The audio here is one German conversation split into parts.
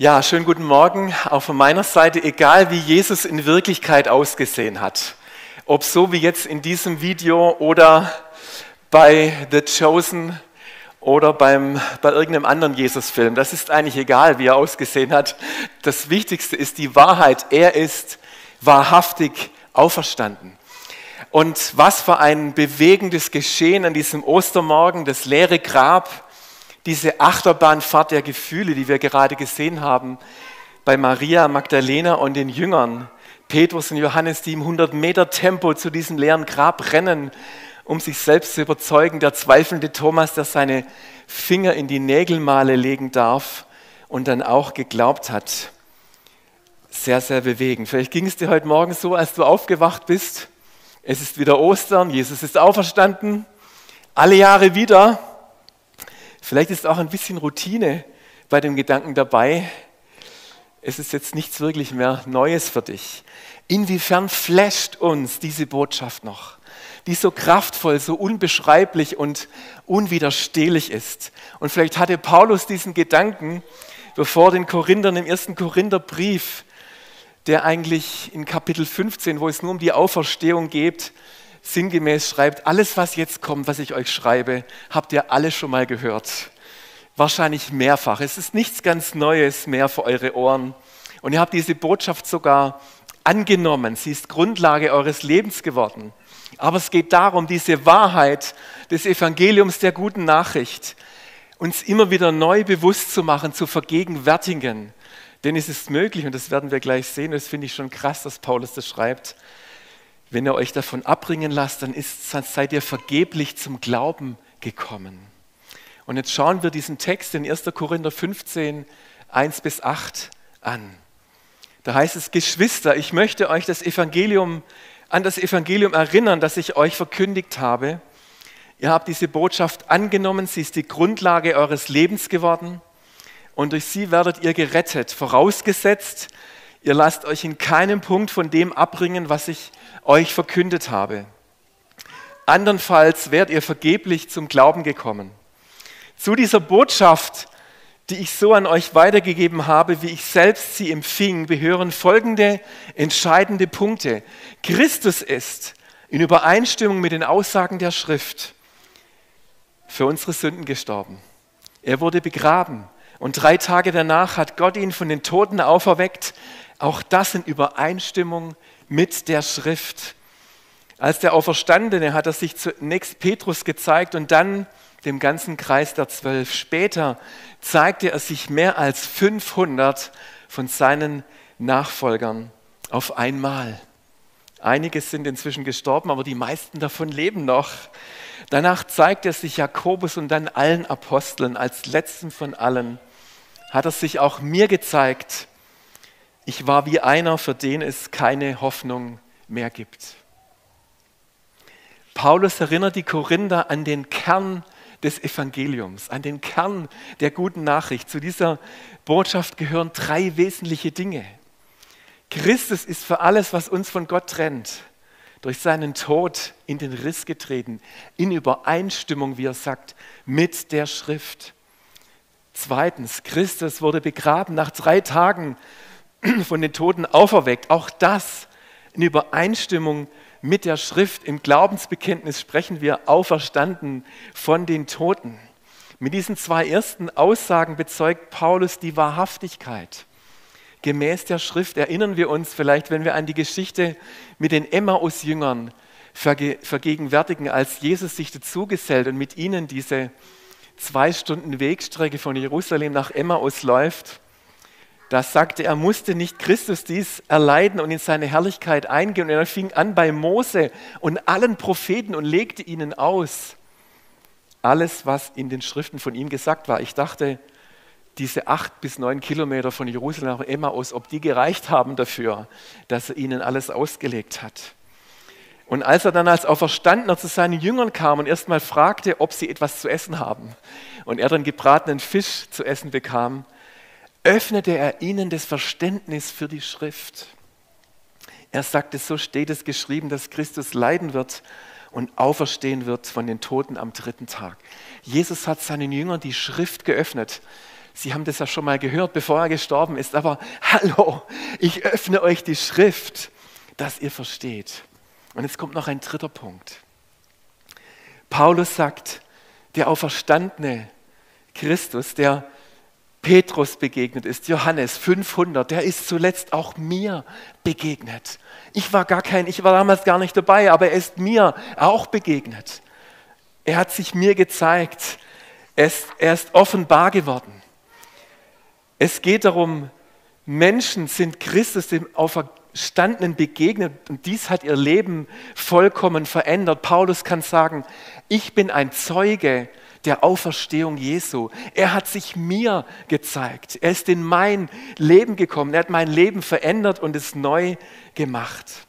Ja, schönen guten Morgen. Auch von meiner Seite, egal wie Jesus in Wirklichkeit ausgesehen hat, ob so wie jetzt in diesem Video oder bei The Chosen oder beim, bei irgendeinem anderen Jesus-Film, das ist eigentlich egal, wie er ausgesehen hat. Das Wichtigste ist die Wahrheit. Er ist wahrhaftig auferstanden. Und was für ein bewegendes Geschehen an diesem Ostermorgen, das leere Grab, diese Achterbahnfahrt der Gefühle, die wir gerade gesehen haben bei Maria Magdalena und den Jüngern, Petrus und Johannes, die im 100 Meter Tempo zu diesem leeren Grab rennen, um sich selbst zu überzeugen, der zweifelnde Thomas, der seine Finger in die Nägelmale legen darf und dann auch geglaubt hat. Sehr, sehr bewegend. Vielleicht ging es dir heute Morgen so, als du aufgewacht bist. Es ist wieder Ostern, Jesus ist auferstanden, alle Jahre wieder. Vielleicht ist auch ein bisschen Routine bei dem Gedanken dabei. Es ist jetzt nichts wirklich mehr Neues für dich. Inwiefern flasht uns diese Botschaft noch, die so kraftvoll, so unbeschreiblich und unwiderstehlich ist? Und vielleicht hatte Paulus diesen Gedanken, bevor den Korinthern im ersten Korintherbrief, der eigentlich in Kapitel 15, wo es nur um die Auferstehung geht, sinngemäß schreibt, alles, was jetzt kommt, was ich euch schreibe, habt ihr alle schon mal gehört. Wahrscheinlich mehrfach. Es ist nichts ganz Neues mehr für eure Ohren. Und ihr habt diese Botschaft sogar angenommen. Sie ist Grundlage eures Lebens geworden. Aber es geht darum, diese Wahrheit des Evangeliums der guten Nachricht uns immer wieder neu bewusst zu machen, zu vergegenwärtigen. Denn es ist möglich, und das werden wir gleich sehen, das finde ich schon krass, dass Paulus das schreibt, wenn ihr euch davon abbringen lasst, dann ist, seid ihr vergeblich zum Glauben gekommen. Und jetzt schauen wir diesen Text in 1. Korinther 15, 1 bis 8 an. Da heißt es, Geschwister, ich möchte euch das Evangelium, an das Evangelium erinnern, das ich euch verkündigt habe. Ihr habt diese Botschaft angenommen, sie ist die Grundlage eures Lebens geworden und durch sie werdet ihr gerettet, vorausgesetzt, ihr lasst euch in keinem Punkt von dem abbringen, was ich euch verkündet habe. Andernfalls wärt ihr vergeblich zum Glauben gekommen. Zu dieser Botschaft, die ich so an euch weitergegeben habe, wie ich selbst sie empfing, gehören folgende entscheidende Punkte. Christus ist in Übereinstimmung mit den Aussagen der Schrift für unsere Sünden gestorben. Er wurde begraben und drei Tage danach hat Gott ihn von den Toten auferweckt. Auch das in Übereinstimmung mit der Schrift. Als der Auferstandene hat er sich zunächst Petrus gezeigt und dann dem ganzen Kreis der Zwölf. Später zeigte er sich mehr als 500 von seinen Nachfolgern auf einmal. Einige sind inzwischen gestorben, aber die meisten davon leben noch. Danach zeigt er sich Jakobus und dann allen Aposteln. Als letzten von allen hat er sich auch mir gezeigt ich war wie einer, für den es keine Hoffnung mehr gibt. Paulus erinnert die Korinther an den Kern des Evangeliums, an den Kern der guten Nachricht. Zu dieser Botschaft gehören drei wesentliche Dinge. Christus ist für alles, was uns von Gott trennt, durch seinen Tod in den Riss getreten, in Übereinstimmung, wie er sagt, mit der Schrift. Zweitens, Christus wurde begraben nach drei Tagen von den Toten auferweckt. Auch das in Übereinstimmung mit der Schrift. Im Glaubensbekenntnis sprechen wir auferstanden von den Toten. Mit diesen zwei ersten Aussagen bezeugt Paulus die Wahrhaftigkeit. Gemäß der Schrift erinnern wir uns vielleicht, wenn wir an die Geschichte mit den Emmaus-Jüngern vergegenwärtigen, als Jesus sich dazugesellt und mit ihnen diese zwei Stunden Wegstrecke von Jerusalem nach Emmaus läuft da sagte er, musste nicht Christus dies erleiden und in seine Herrlichkeit eingehen. Und er fing an bei Mose und allen Propheten und legte ihnen aus alles, was in den Schriften von ihm gesagt war. Ich dachte, diese acht bis neun Kilometer von Jerusalem nach Emmaus, ob die gereicht haben dafür, dass er ihnen alles ausgelegt hat. Und als er dann als Auferstandener zu seinen Jüngern kam und erstmal fragte, ob sie etwas zu essen haben, und er dann gebratenen Fisch zu essen bekam, öffnete er ihnen das Verständnis für die Schrift. Er sagte, so steht es geschrieben, dass Christus leiden wird und auferstehen wird von den Toten am dritten Tag. Jesus hat seinen Jüngern die Schrift geöffnet. Sie haben das ja schon mal gehört, bevor er gestorben ist, aber hallo, ich öffne euch die Schrift, dass ihr versteht. Und jetzt kommt noch ein dritter Punkt. Paulus sagt, der auferstandene Christus, der Petrus begegnet ist, Johannes 500, der ist zuletzt auch mir begegnet. Ich war gar kein, ich war damals gar nicht dabei, aber er ist mir auch begegnet. Er hat sich mir gezeigt. Er ist, er ist offenbar geworden. Es geht darum, Menschen sind Christus, dem Auferstandenen begegnet und dies hat ihr Leben vollkommen verändert. Paulus kann sagen, ich bin ein Zeuge der Auferstehung Jesu. Er hat sich mir gezeigt. Er ist in mein Leben gekommen. Er hat mein Leben verändert und es neu gemacht.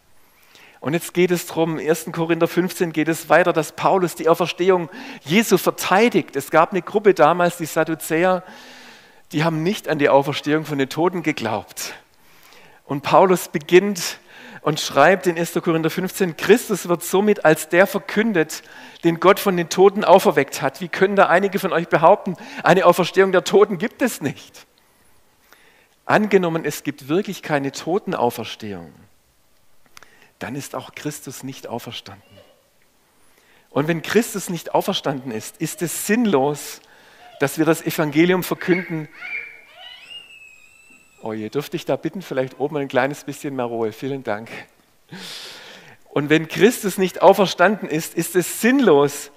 Und jetzt geht es darum, 1. Korinther 15 geht es weiter, dass Paulus die Auferstehung Jesu verteidigt. Es gab eine Gruppe damals, die Sadduzäer, die haben nicht an die Auferstehung von den Toten geglaubt. Und Paulus beginnt und schreibt in 1. Korinther 15, Christus wird somit als der verkündet, den Gott von den Toten auferweckt hat. Wie können da einige von euch behaupten, eine Auferstehung der Toten gibt es nicht? Angenommen, es gibt wirklich keine Totenauferstehung, dann ist auch Christus nicht auferstanden. Und wenn Christus nicht auferstanden ist, ist es sinnlos, dass wir das Evangelium verkünden, Oh je, dürfte ich da bitten, vielleicht oben ein kleines bisschen mehr Ruhe. Vielen Dank. Und wenn Christus nicht auferstanden ist, ist es sinnlos,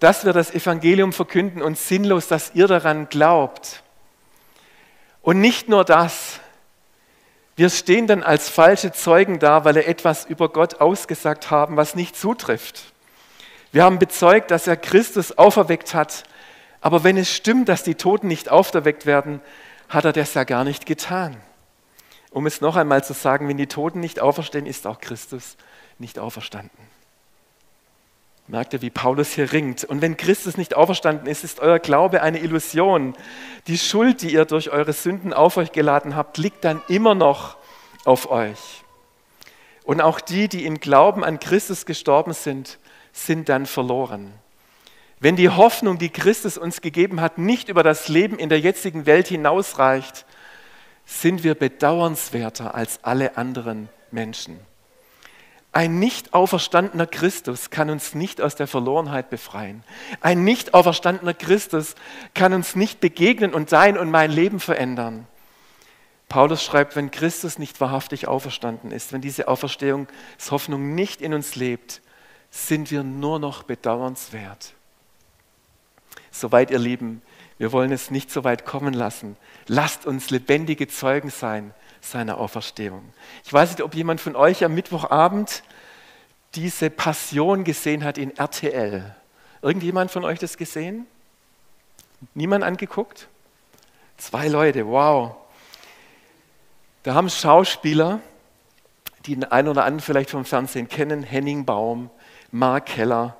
dass wir das Evangelium verkünden und sinnlos, dass ihr daran glaubt. Und nicht nur das, wir stehen dann als falsche Zeugen da, weil wir etwas über Gott ausgesagt haben, was nicht zutrifft. Wir haben bezeugt, dass er Christus auferweckt hat, aber wenn es stimmt, dass die Toten nicht auferweckt werden, hat er das ja gar nicht getan. Um es noch einmal zu sagen, wenn die Toten nicht auferstehen, ist auch Christus nicht auferstanden. Merkt ihr, wie Paulus hier ringt? Und wenn Christus nicht auferstanden ist, ist euer Glaube eine Illusion. Die Schuld, die ihr durch eure Sünden auf euch geladen habt, liegt dann immer noch auf euch. Und auch die, die im Glauben an Christus gestorben sind, sind dann verloren. Wenn die Hoffnung, die Christus uns gegeben hat, nicht über das Leben in der jetzigen Welt hinausreicht, sind wir bedauernswerter als alle anderen Menschen. Ein nicht auferstandener Christus kann uns nicht aus der Verlorenheit befreien. Ein nicht auferstandener Christus kann uns nicht begegnen und sein und mein Leben verändern. Paulus schreibt, wenn Christus nicht wahrhaftig auferstanden ist, wenn diese Auferstehungshoffnung nicht in uns lebt, sind wir nur noch bedauernswert. Soweit, ihr Lieben, wir wollen es nicht so weit kommen lassen. Lasst uns lebendige Zeugen sein seiner Auferstehung. Ich weiß nicht, ob jemand von euch am Mittwochabend diese Passion gesehen hat in RTL. Irgendjemand von euch das gesehen? Niemand angeguckt? Zwei Leute, wow. Da haben Schauspieler, die den einen oder anderen vielleicht vom Fernsehen kennen, Henning Baum, Mark Keller,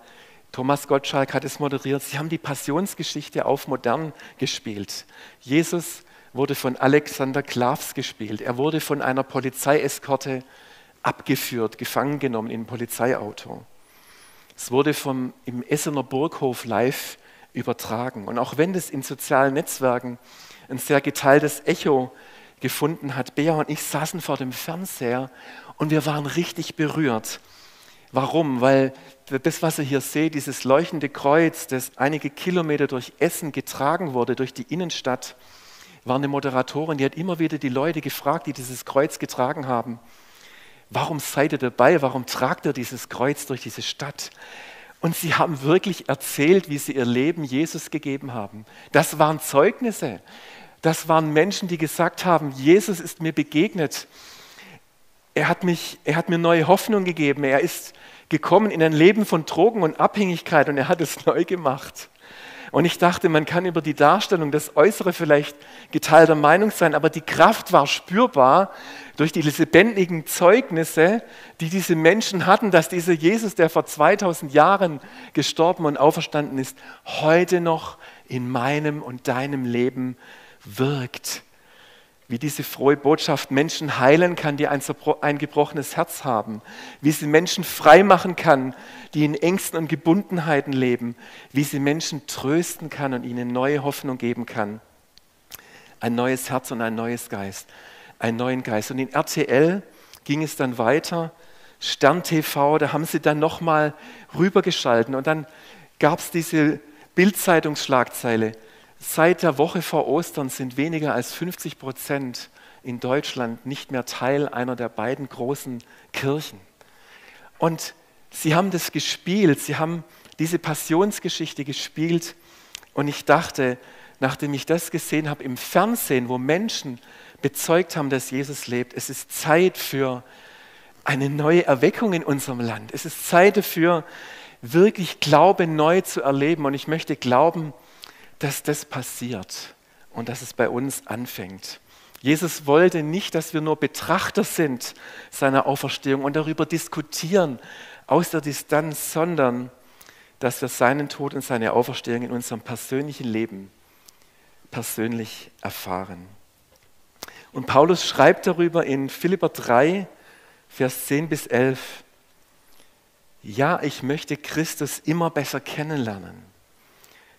Thomas Gottschalk hat es moderiert. Sie haben die Passionsgeschichte auf modern gespielt. Jesus wurde von Alexander Klavs gespielt. Er wurde von einer Polizeieskorte abgeführt, gefangen genommen in ein Polizeiauto. Es wurde vom, im Essener Burghof live übertragen. Und auch wenn es in sozialen Netzwerken ein sehr geteiltes Echo gefunden hat, Bea und ich saßen vor dem Fernseher und wir waren richtig berührt. Warum? Weil das, was ihr hier seht, dieses leuchtende Kreuz, das einige Kilometer durch Essen getragen wurde, durch die Innenstadt, war eine Moderatorin, die hat immer wieder die Leute gefragt, die dieses Kreuz getragen haben, warum seid ihr dabei, warum tragt ihr dieses Kreuz durch diese Stadt? Und sie haben wirklich erzählt, wie sie ihr Leben Jesus gegeben haben. Das waren Zeugnisse. Das waren Menschen, die gesagt haben, Jesus ist mir begegnet. Er hat, mich, er hat mir neue Hoffnung gegeben. Er ist gekommen in ein Leben von Drogen und Abhängigkeit und er hat es neu gemacht. Und ich dachte, man kann über die Darstellung, das Äußere vielleicht geteilter Meinung sein, aber die Kraft war spürbar durch die lebendigen Zeugnisse, die diese Menschen hatten, dass dieser Jesus, der vor 2000 Jahren gestorben und auferstanden ist, heute noch in meinem und deinem Leben wirkt wie diese frohe Botschaft Menschen heilen kann, die ein, ein gebrochenes Herz haben, wie sie Menschen frei machen kann, die in Ängsten und Gebundenheiten leben, wie sie Menschen trösten kann und ihnen neue Hoffnung geben kann. ein neues Herz und ein neues Geist, einen neuen Geist. Und in RTL ging es dann weiter, Stern TV, da haben sie dann nochmal rübergeschalten und dann gab es diese Bildzeitungsschlagzeile. Seit der Woche vor Ostern sind weniger als 50 Prozent in Deutschland nicht mehr Teil einer der beiden großen Kirchen. Und sie haben das gespielt, sie haben diese Passionsgeschichte gespielt und ich dachte, nachdem ich das gesehen habe im Fernsehen, wo Menschen bezeugt haben, dass Jesus lebt, es ist Zeit für eine neue Erweckung in unserem Land. Es ist Zeit dafür, wirklich Glaube neu zu erleben. Und ich möchte glauben, dass das passiert und dass es bei uns anfängt. Jesus wollte nicht, dass wir nur Betrachter sind seiner Auferstehung und darüber diskutieren aus der Distanz, sondern dass wir seinen Tod und seine Auferstehung in unserem persönlichen Leben persönlich erfahren. Und Paulus schreibt darüber in Philipper 3, Vers 10 bis 11, ja, ich möchte Christus immer besser kennenlernen.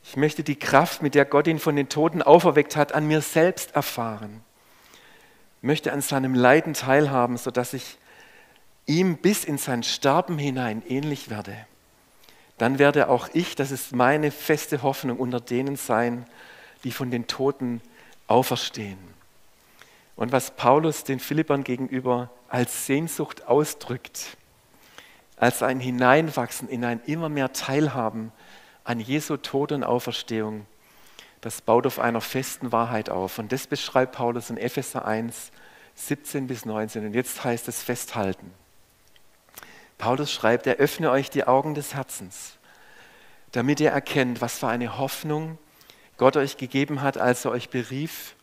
Ich möchte die Kraft, mit der Gott ihn von den Toten auferweckt hat, an mir selbst erfahren. Ich möchte an seinem Leiden teilhaben, sodass ich ihm bis in sein Sterben hinein ähnlich werde. Dann werde auch ich, das ist meine feste Hoffnung, unter denen sein, die von den Toten auferstehen. Und was Paulus den Philippern gegenüber als Sehnsucht ausdrückt, als ein Hineinwachsen in ein immer mehr Teilhaben an Jesu Tod und Auferstehung, das baut auf einer festen Wahrheit auf. Und das beschreibt Paulus in Epheser 1, 17 bis 19. Und jetzt heißt es festhalten. Paulus schreibt, er öffne euch die Augen des Herzens, damit ihr erkennt, was für eine Hoffnung Gott euch gegeben hat, als er euch berief,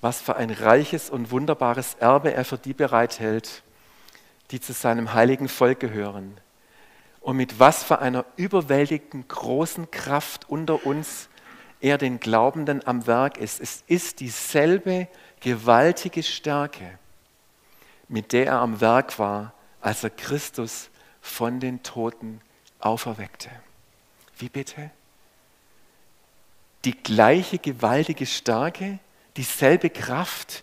was für ein reiches und wunderbares Erbe er für die bereithält, die zu seinem heiligen Volk gehören. Und mit was für einer überwältigenden großen Kraft unter uns er den Glaubenden am Werk ist. Es ist dieselbe gewaltige Stärke, mit der er am Werk war, als er Christus von den Toten auferweckte. Wie bitte? Die gleiche gewaltige Stärke, dieselbe Kraft,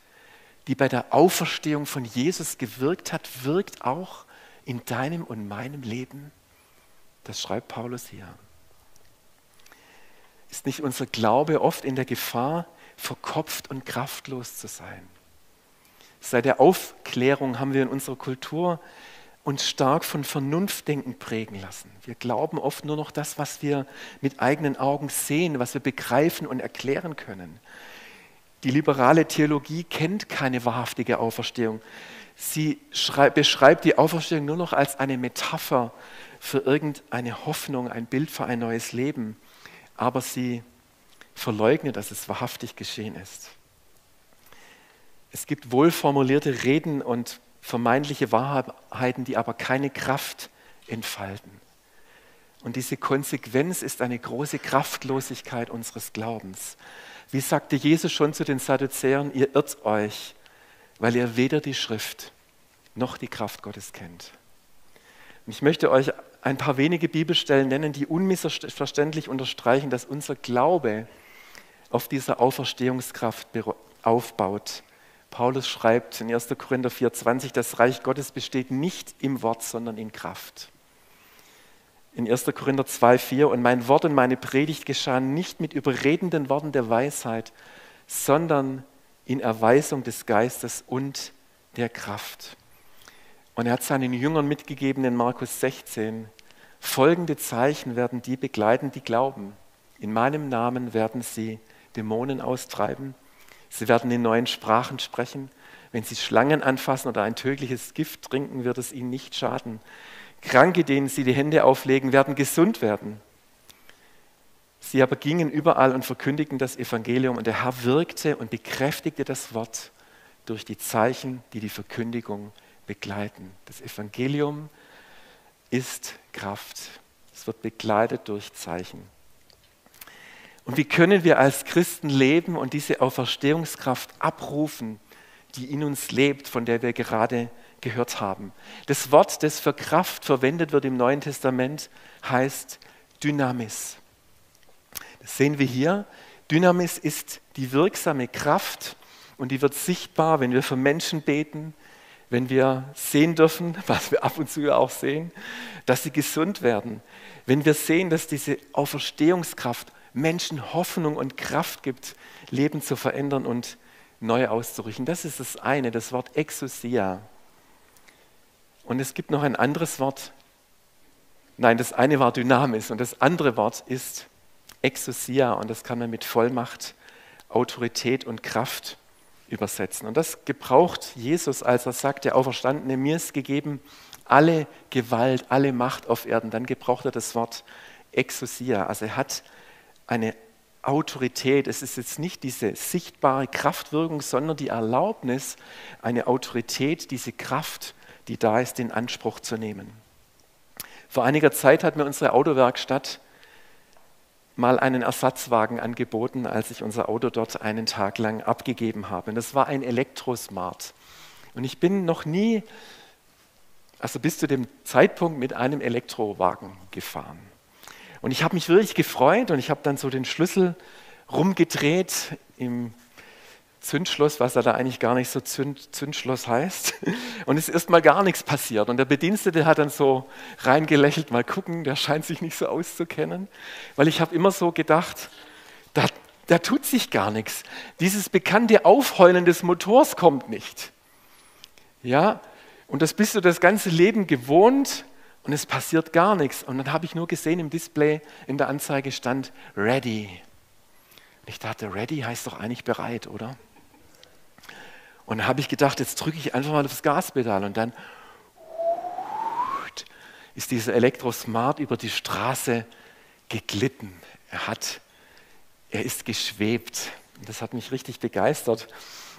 die bei der Auferstehung von Jesus gewirkt hat, wirkt auch in deinem und meinem Leben? Das schreibt Paulus hier. Ist nicht unser Glaube oft in der Gefahr, verkopft und kraftlos zu sein? Seit der Aufklärung haben wir in unserer Kultur uns stark von Vernunftdenken prägen lassen. Wir glauben oft nur noch das, was wir mit eigenen Augen sehen, was wir begreifen und erklären können. Die liberale Theologie kennt keine wahrhaftige Auferstehung. Sie beschreibt die Auferstehung nur noch als eine Metapher für irgendeine Hoffnung, ein Bild für ein neues Leben. Aber sie verleugnet, dass es wahrhaftig geschehen ist. Es gibt wohlformulierte Reden und vermeintliche Wahrheiten, die aber keine Kraft entfalten. Und diese Konsequenz ist eine große Kraftlosigkeit unseres Glaubens. Wie sagte Jesus schon zu den Sadduzäern, ihr irrt euch, weil ihr weder die Schrift noch die Kraft Gottes kennt. Und ich möchte euch ein paar wenige Bibelstellen nennen, die unmissverständlich unterstreichen, dass unser Glaube auf dieser Auferstehungskraft aufbaut. Paulus schreibt in 1. Korinther 4,20, das Reich Gottes besteht nicht im Wort, sondern in Kraft in 1. Korinther 2, 4, und mein Wort und meine Predigt geschahen nicht mit überredenden Worten der Weisheit, sondern in Erweisung des Geistes und der Kraft. Und er hat seinen Jüngern mitgegeben in Markus 16, folgende Zeichen werden die begleiten, die glauben. In meinem Namen werden sie Dämonen austreiben, sie werden in neuen Sprachen sprechen, wenn sie Schlangen anfassen oder ein tödliches Gift trinken, wird es ihnen nicht schaden. Kranke, denen sie die Hände auflegen, werden gesund werden. Sie aber gingen überall und verkündigten das Evangelium und der Herr wirkte und bekräftigte das Wort durch die Zeichen, die die Verkündigung begleiten. Das Evangelium ist Kraft. Es wird begleitet durch Zeichen. Und wie können wir als Christen leben und diese Auferstehungskraft abrufen, die in uns lebt, von der wir gerade gehört haben. Das Wort, das für Kraft verwendet wird im Neuen Testament, heißt Dynamis. Das sehen wir hier. Dynamis ist die wirksame Kraft und die wird sichtbar, wenn wir für Menschen beten, wenn wir sehen dürfen, was wir ab und zu ja auch sehen, dass sie gesund werden, wenn wir sehen, dass diese Auferstehungskraft Menschen Hoffnung und Kraft gibt, Leben zu verändern und neu auszurichten. Das ist das eine, das Wort Exousia. Und es gibt noch ein anderes Wort. Nein, das eine war Dynamis und das andere Wort ist Exousia und das kann man mit Vollmacht, Autorität und Kraft übersetzen. Und das gebraucht Jesus, als er sagt, der Auferstandene, mir ist gegeben alle Gewalt, alle Macht auf Erden. Dann gebraucht er das Wort Exousia. Also er hat eine Autorität. Es ist jetzt nicht diese sichtbare Kraftwirkung, sondern die Erlaubnis, eine Autorität, diese Kraft, die da ist, in Anspruch zu nehmen. Vor einiger Zeit hat mir unsere Autowerkstatt mal einen Ersatzwagen angeboten, als ich unser Auto dort einen Tag lang abgegeben habe. Und das war ein Elektrosmart. Und ich bin noch nie, also bis zu dem Zeitpunkt, mit einem Elektrowagen gefahren. Und ich habe mich wirklich gefreut und ich habe dann so den Schlüssel rumgedreht im Zündschloss, was ja da eigentlich gar nicht so Zünd, Zündschloss heißt. Und es ist erstmal gar nichts passiert. Und der Bedienstete hat dann so reingelächelt, mal gucken, der scheint sich nicht so auszukennen. Weil ich habe immer so gedacht, da, da tut sich gar nichts. Dieses bekannte Aufheulen des Motors kommt nicht. Ja, und das bist du das ganze Leben gewohnt und es passiert gar nichts. Und dann habe ich nur gesehen im Display, in der Anzeige stand Ready. Und ich dachte, Ready heißt doch eigentlich bereit, oder? Und dann habe ich gedacht, jetzt drücke ich einfach mal aufs Gaspedal und dann ist dieser Elektrosmart über die Straße geglitten. Er hat, er ist geschwebt. Das hat mich richtig begeistert.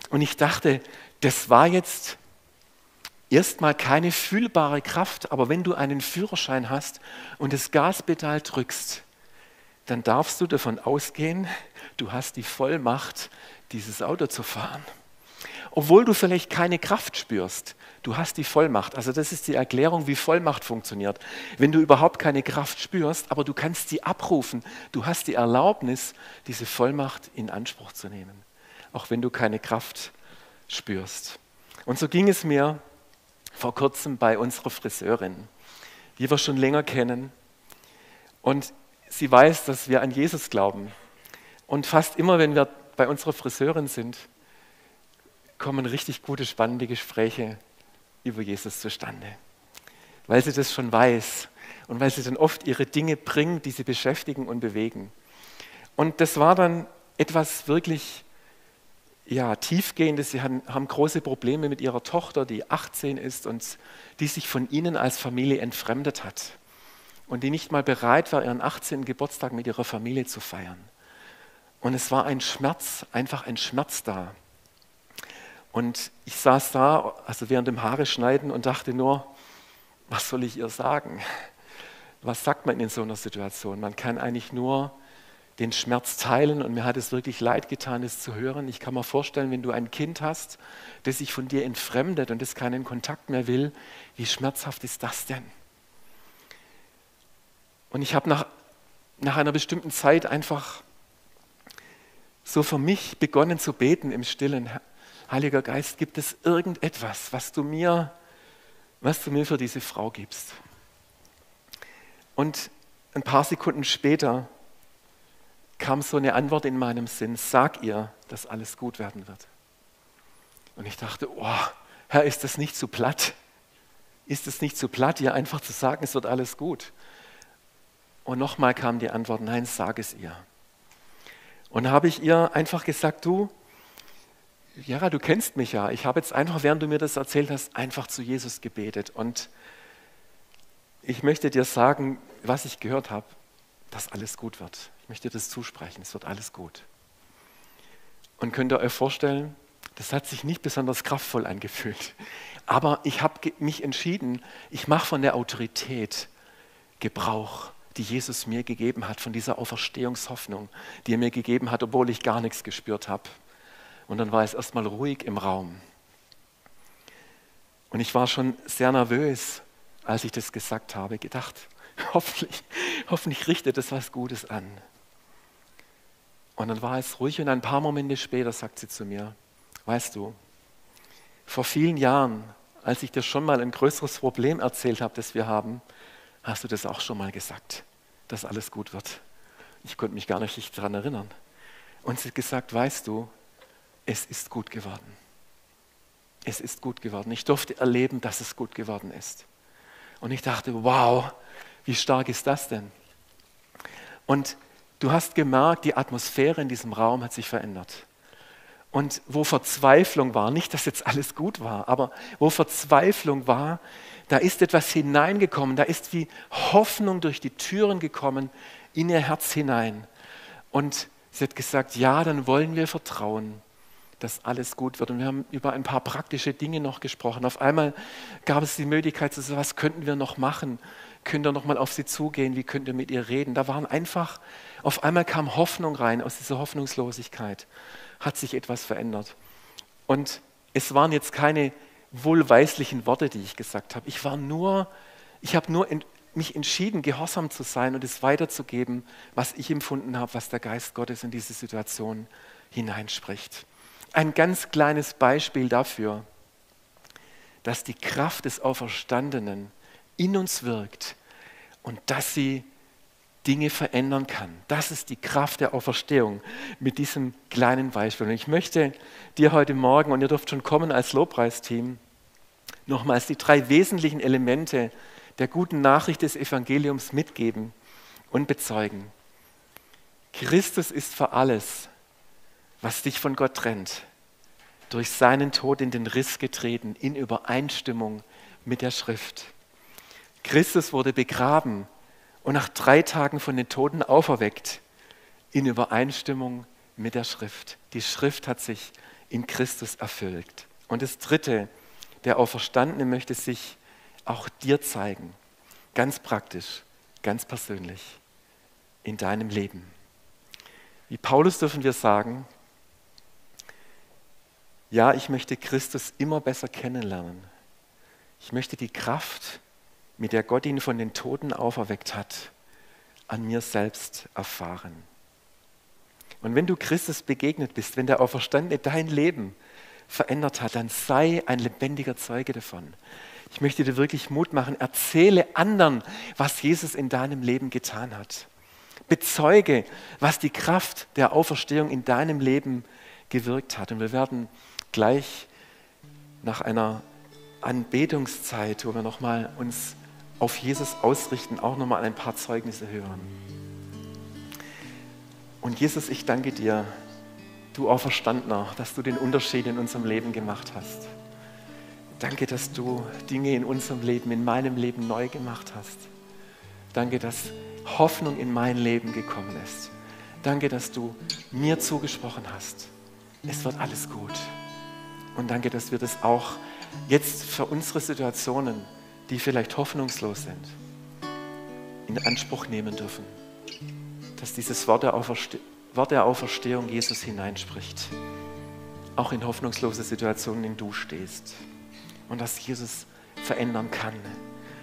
Und ich dachte, das war jetzt erstmal keine fühlbare Kraft, aber wenn du einen Führerschein hast und das Gaspedal drückst, dann darfst du davon ausgehen, du hast die Vollmacht, dieses Auto zu fahren. Obwohl du vielleicht keine Kraft spürst, du hast die Vollmacht. Also das ist die Erklärung, wie Vollmacht funktioniert. Wenn du überhaupt keine Kraft spürst, aber du kannst sie abrufen, du hast die Erlaubnis, diese Vollmacht in Anspruch zu nehmen, auch wenn du keine Kraft spürst. Und so ging es mir vor kurzem bei unserer Friseurin, die wir schon länger kennen. Und sie weiß, dass wir an Jesus glauben. Und fast immer, wenn wir bei unserer Friseurin sind, kommen richtig gute, spannende Gespräche über Jesus zustande. Weil sie das schon weiß und weil sie dann oft ihre Dinge bringt, die sie beschäftigen und bewegen. Und das war dann etwas wirklich ja, tiefgehendes. Sie haben, haben große Probleme mit ihrer Tochter, die 18 ist und die sich von ihnen als Familie entfremdet hat und die nicht mal bereit war, ihren 18. Geburtstag mit ihrer Familie zu feiern. Und es war ein Schmerz, einfach ein Schmerz da. Und ich saß da, also während dem Haare schneiden und dachte nur, was soll ich ihr sagen? Was sagt man in so einer Situation? Man kann eigentlich nur den Schmerz teilen und mir hat es wirklich leid getan, es zu hören. Ich kann mir vorstellen, wenn du ein Kind hast, das sich von dir entfremdet und das keinen Kontakt mehr will, wie schmerzhaft ist das denn? Und ich habe nach, nach einer bestimmten Zeit einfach so für mich begonnen zu beten im Stillen. Heiliger Geist, gibt es irgendetwas, was du mir, was du mir für diese Frau gibst? Und ein paar Sekunden später kam so eine Antwort in meinem Sinn, sag ihr, dass alles gut werden wird. Und ich dachte, oh, Herr, ist das nicht zu platt? Ist es nicht zu platt, ihr einfach zu sagen, es wird alles gut? Und nochmal kam die Antwort, nein, sag es ihr. Und habe ich ihr einfach gesagt, du, ja, du kennst mich ja. Ich habe jetzt einfach, während du mir das erzählt hast, einfach zu Jesus gebetet. Und ich möchte dir sagen, was ich gehört habe, dass alles gut wird. Ich möchte das zusprechen, es wird alles gut. Und könnt ihr euch vorstellen, das hat sich nicht besonders kraftvoll angefühlt. Aber ich habe mich entschieden, ich mache von der Autorität Gebrauch, die Jesus mir gegeben hat, von dieser Auferstehungshoffnung, die er mir gegeben hat, obwohl ich gar nichts gespürt habe. Und dann war es erstmal ruhig im Raum. Und ich war schon sehr nervös, als ich das gesagt habe, gedacht, hoffentlich, hoffentlich richtet es was Gutes an. Und dann war es ruhig und ein paar Momente später sagt sie zu mir, weißt du, vor vielen Jahren, als ich dir schon mal ein größeres Problem erzählt habe, das wir haben, hast du das auch schon mal gesagt, dass alles gut wird. Ich konnte mich gar nicht daran erinnern. Und sie hat gesagt, weißt du, es ist gut geworden. Es ist gut geworden. Ich durfte erleben, dass es gut geworden ist. Und ich dachte, wow, wie stark ist das denn? Und du hast gemerkt, die Atmosphäre in diesem Raum hat sich verändert. Und wo Verzweiflung war, nicht, dass jetzt alles gut war, aber wo Verzweiflung war, da ist etwas hineingekommen, da ist wie Hoffnung durch die Türen gekommen in ihr Herz hinein. Und sie hat gesagt, ja, dann wollen wir vertrauen, dass alles gut wird. Und wir haben über ein paar praktische Dinge noch gesprochen. Auf einmal gab es die Möglichkeit zu sagen, was könnten wir noch machen? Könnt ihr noch mal auf sie zugehen? Wie könnt ihr mit ihr reden? Da waren einfach, auf einmal kam Hoffnung rein aus dieser Hoffnungslosigkeit. Hat sich etwas verändert. Und es waren jetzt keine wohlweislichen Worte, die ich gesagt habe. Ich war nur, ich habe nur mich entschieden, gehorsam zu sein und es weiterzugeben, was ich empfunden habe, was der Geist Gottes in diese Situation hineinspricht. Ein ganz kleines Beispiel dafür, dass die Kraft des Auferstandenen in uns wirkt und dass sie Dinge verändern kann. Das ist die Kraft der Auferstehung mit diesem kleinen Beispiel. Und ich möchte dir heute Morgen, und ihr dürft schon kommen als Lobpreisteam, nochmals die drei wesentlichen Elemente der guten Nachricht des Evangeliums mitgeben und bezeugen. Christus ist für alles, was dich von Gott trennt, durch seinen Tod in den Riss getreten, in Übereinstimmung mit der Schrift. Christus wurde begraben und nach drei Tagen von den Toten auferweckt, in Übereinstimmung mit der Schrift. Die Schrift hat sich in Christus erfüllt. Und das Dritte, der Auferstandene möchte sich auch dir zeigen, ganz praktisch, ganz persönlich, in deinem Leben. Wie Paulus dürfen wir sagen, ja, ich möchte Christus immer besser kennenlernen. Ich möchte die Kraft, mit der Gott ihn von den Toten auferweckt hat, an mir selbst erfahren. Und wenn du Christus begegnet bist, wenn der Auferstandene dein Leben verändert hat, dann sei ein lebendiger Zeuge davon. Ich möchte dir wirklich Mut machen. Erzähle anderen, was Jesus in deinem Leben getan hat. Bezeuge, was die Kraft der Auferstehung in deinem Leben gewirkt hat. Und wir werden gleich nach einer Anbetungszeit, wo wir nochmal uns auf Jesus ausrichten, auch nochmal ein paar Zeugnisse hören. Und Jesus, ich danke dir, du Auferstandener, dass du den Unterschied in unserem Leben gemacht hast. Danke, dass du Dinge in unserem Leben, in meinem Leben neu gemacht hast. Danke, dass Hoffnung in mein Leben gekommen ist. Danke, dass du mir zugesprochen hast. Es wird alles gut. Und danke, dass wir das auch jetzt für unsere Situationen, die vielleicht hoffnungslos sind, in Anspruch nehmen dürfen. Dass dieses Wort der Auferstehung Wort der Auferstehung Jesus hineinspricht. Auch in hoffnungslose Situationen, in denen du stehst. Und dass Jesus verändern kann,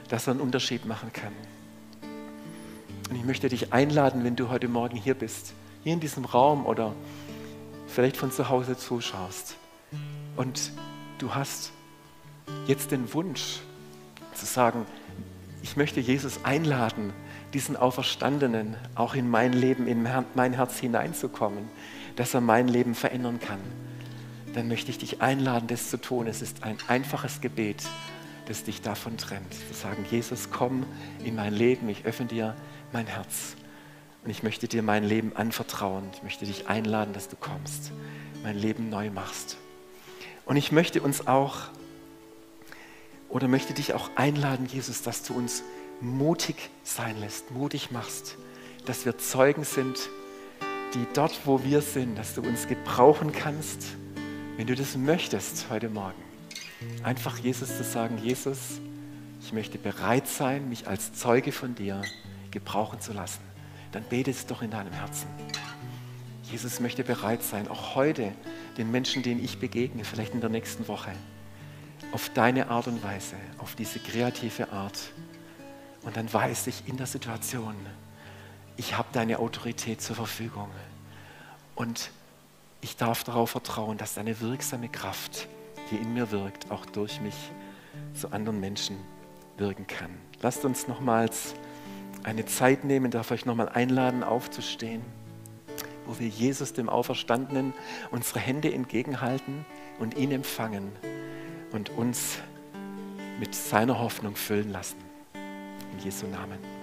dass er einen Unterschied machen kann. Und ich möchte dich einladen, wenn du heute Morgen hier bist, hier in diesem Raum oder vielleicht von zu Hause zuschaust und du hast jetzt den Wunsch zu sagen, ich möchte Jesus einladen, diesen Auferstandenen auch in mein Leben, in mein Herz hineinzukommen, dass er mein Leben verändern kann, dann möchte ich dich einladen, das zu tun. Es ist ein einfaches Gebet, das dich davon trennt. Zu sagen, Jesus, komm in mein Leben, ich öffne dir mein Herz. Und ich möchte dir mein Leben anvertrauen. Ich möchte dich einladen, dass du kommst, mein Leben neu machst. Und ich möchte uns auch, oder möchte dich auch einladen, Jesus, dass du uns mutig sein lässt, mutig machst, dass wir Zeugen sind, die dort, wo wir sind, dass du uns gebrauchen kannst, wenn du das möchtest heute Morgen. Einfach Jesus zu sagen, Jesus, ich möchte bereit sein, mich als Zeuge von dir gebrauchen zu lassen. Dann bete es doch in deinem Herzen. Jesus möchte bereit sein, auch heute den Menschen, denen ich begegne, vielleicht in der nächsten Woche, auf deine Art und Weise, auf diese kreative Art, und dann weiß ich in der Situation, ich habe deine Autorität zur Verfügung. Und ich darf darauf vertrauen, dass deine wirksame Kraft, die in mir wirkt, auch durch mich zu anderen Menschen wirken kann. Lasst uns nochmals eine Zeit nehmen, darf euch nochmal einladen, aufzustehen, wo wir Jesus, dem Auferstandenen, unsere Hände entgegenhalten und ihn empfangen und uns mit seiner Hoffnung füllen lassen. In Jesu Namen.